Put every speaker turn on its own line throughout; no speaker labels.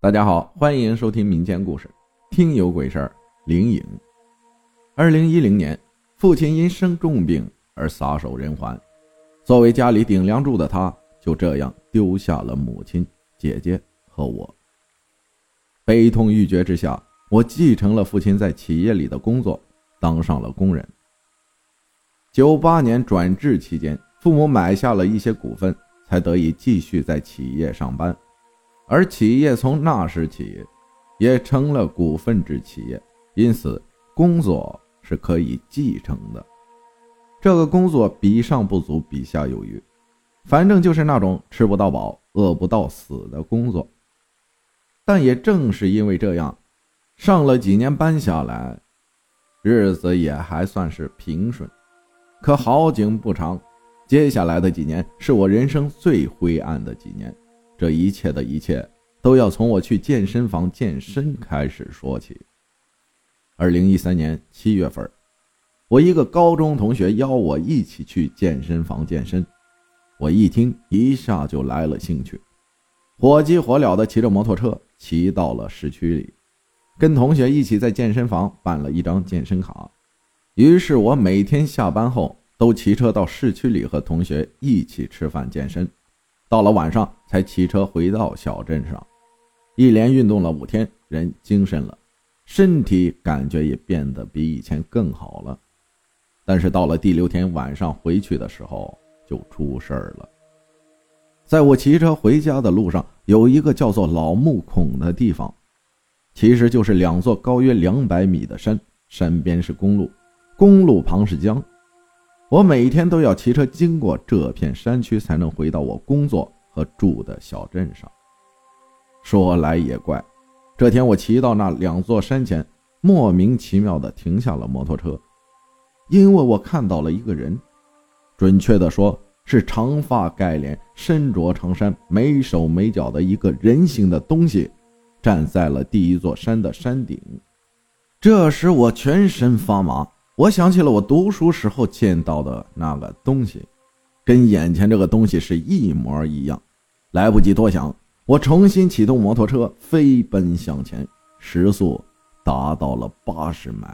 大家好，欢迎收听民间故事，听有鬼事儿。灵隐。二零一零年，父亲因生重病而撒手人寰，作为家里顶梁柱的他，就这样丢下了母亲、姐姐和我。悲痛欲绝之下，我继承了父亲在企业里的工作，当上了工人。九八年转制期间，父母买下了一些股份，才得以继续在企业上班。而企业从那时起，也成了股份制企业，因此工作是可以继承的。这个工作比上不足，比下有余，反正就是那种吃不到饱、饿不到死的工作。但也正是因为这样，上了几年班下来，日子也还算是平顺。可好景不长，接下来的几年是我人生最灰暗的几年。这一切的一切都要从我去健身房健身开始说起。二零一三年七月份，我一个高中同学邀我一起去健身房健身，我一听一下就来了兴趣，火急火燎的骑着摩托车骑到了市区里，跟同学一起在健身房办了一张健身卡。于是我每天下班后都骑车到市区里和同学一起吃饭健身。到了晚上才骑车回到小镇上，一连运动了五天，人精神了，身体感觉也变得比以前更好了。但是到了第六天晚上回去的时候，就出事儿了。在我骑车回家的路上，有一个叫做老木孔的地方，其实就是两座高约两百米的山，山边是公路，公路旁是江。我每天都要骑车经过这片山区，才能回到我工作和住的小镇上。说来也怪，这天我骑到那两座山前，莫名其妙地停下了摩托车，因为我看到了一个人，准确地说是长发盖脸、身着长衫、没手没脚的一个人形的东西，站在了第一座山的山顶。这时我全身发麻。我想起了我读书时候见到的那个东西，跟眼前这个东西是一模一样。来不及多想，我重新启动摩托车，飞奔向前，时速达到了八十迈。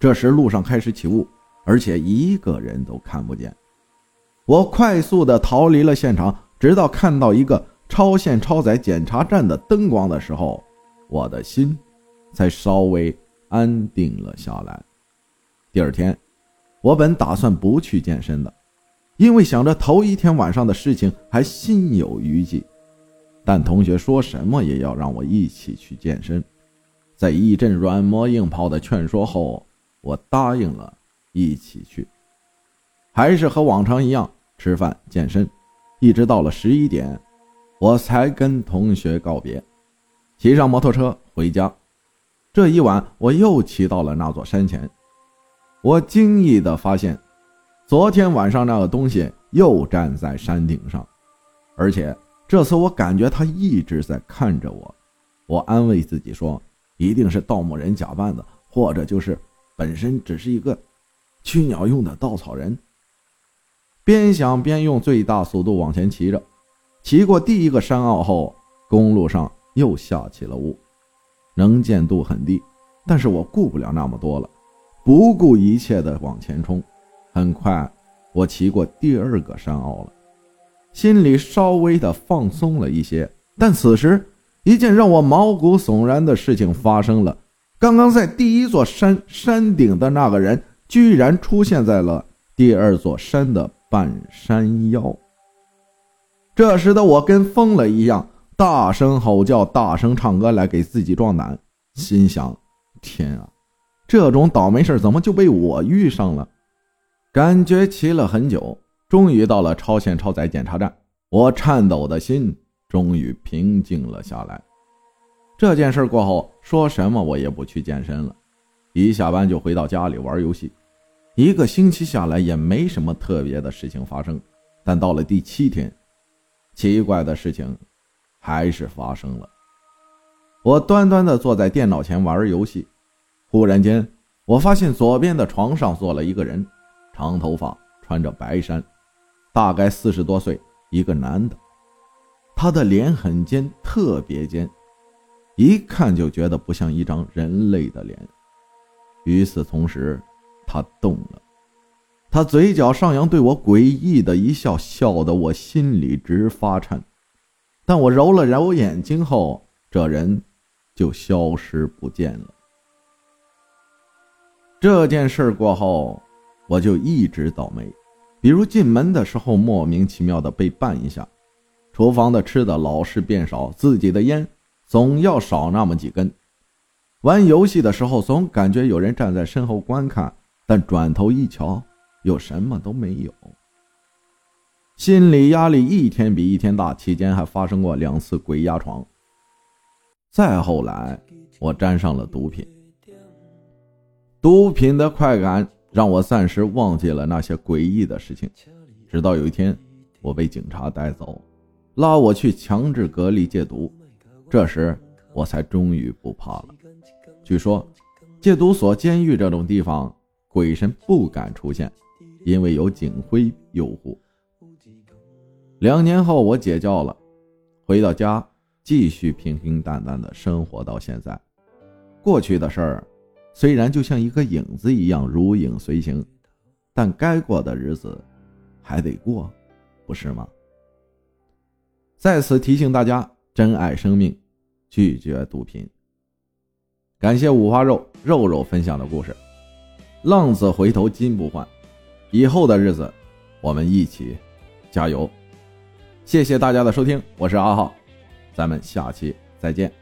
这时路上开始起雾，而且一个人都看不见。我快速的逃离了现场，直到看到一个超限超载检查站的灯光的时候，我的心才稍微安定了下来。第二天，我本打算不去健身的，因为想着头一天晚上的事情还心有余悸。但同学说什么也要让我一起去健身，在一阵软磨硬泡的劝说后，我答应了一起去。还是和往常一样吃饭健身，一直到了十一点，我才跟同学告别，骑上摩托车回家。这一晚，我又骑到了那座山前。我惊异地发现，昨天晚上那个东西又站在山顶上，而且这次我感觉他一直在看着我。我安慰自己说，一定是盗墓人假扮的，或者就是本身只是一个驱鸟用的稻草人。边想边用最大速度往前骑着，骑过第一个山坳后，公路上又下起了雾，能见度很低，但是我顾不了那么多了。不顾一切的往前冲，很快我骑过第二个山坳了，心里稍微的放松了一些。但此时，一件让我毛骨悚然的事情发生了：刚刚在第一座山山顶的那个人，居然出现在了第二座山的半山腰。这时的我跟疯了一样，大声吼叫，大声唱歌来给自己壮胆，心想：天啊！这种倒霉事怎么就被我遇上了？感觉骑了很久，终于到了超限超载检查站。我颤抖的心终于平静了下来。这件事过后，说什么我也不去健身了，一下班就回到家里玩游戏。一个星期下来也没什么特别的事情发生。但到了第七天，奇怪的事情还是发生了。我端端的坐在电脑前玩游戏。忽然间，我发现左边的床上坐了一个人，长头发，穿着白衫，大概四十多岁，一个男的。他的脸很尖，特别尖，一看就觉得不像一张人类的脸。与此同时，他动了，他嘴角上扬，对我诡异的一笑，笑得我心里直发颤。但我揉了揉眼睛后，这人就消失不见了。这件事过后，我就一直倒霉，比如进门的时候莫名其妙的被绊一下，厨房的吃的老是变少，自己的烟总要少那么几根。玩游戏的时候，总感觉有人站在身后观看，但转头一瞧，又什么都没有。心理压力一天比一天大，期间还发生过两次鬼压床。再后来，我沾上了毒品，毒品的快感让我暂时忘记了那些诡异的事情。直到有一天，我被警察带走，拉我去强制隔离戒毒，这时我才终于不怕了。据说，戒毒所、监狱这种地方，鬼神不敢出现，因为有警徽诱护。两年后，我解教了，回到家，继续平平淡淡的生活到现在。过去的事儿，虽然就像一个影子一样如影随形，但该过的日子还得过，不是吗？在此提醒大家，珍爱生命，拒绝毒品。感谢五花肉肉肉分享的故事，浪子回头金不换，以后的日子我们一起加油！谢谢大家的收听，我是阿浩，咱们下期再见。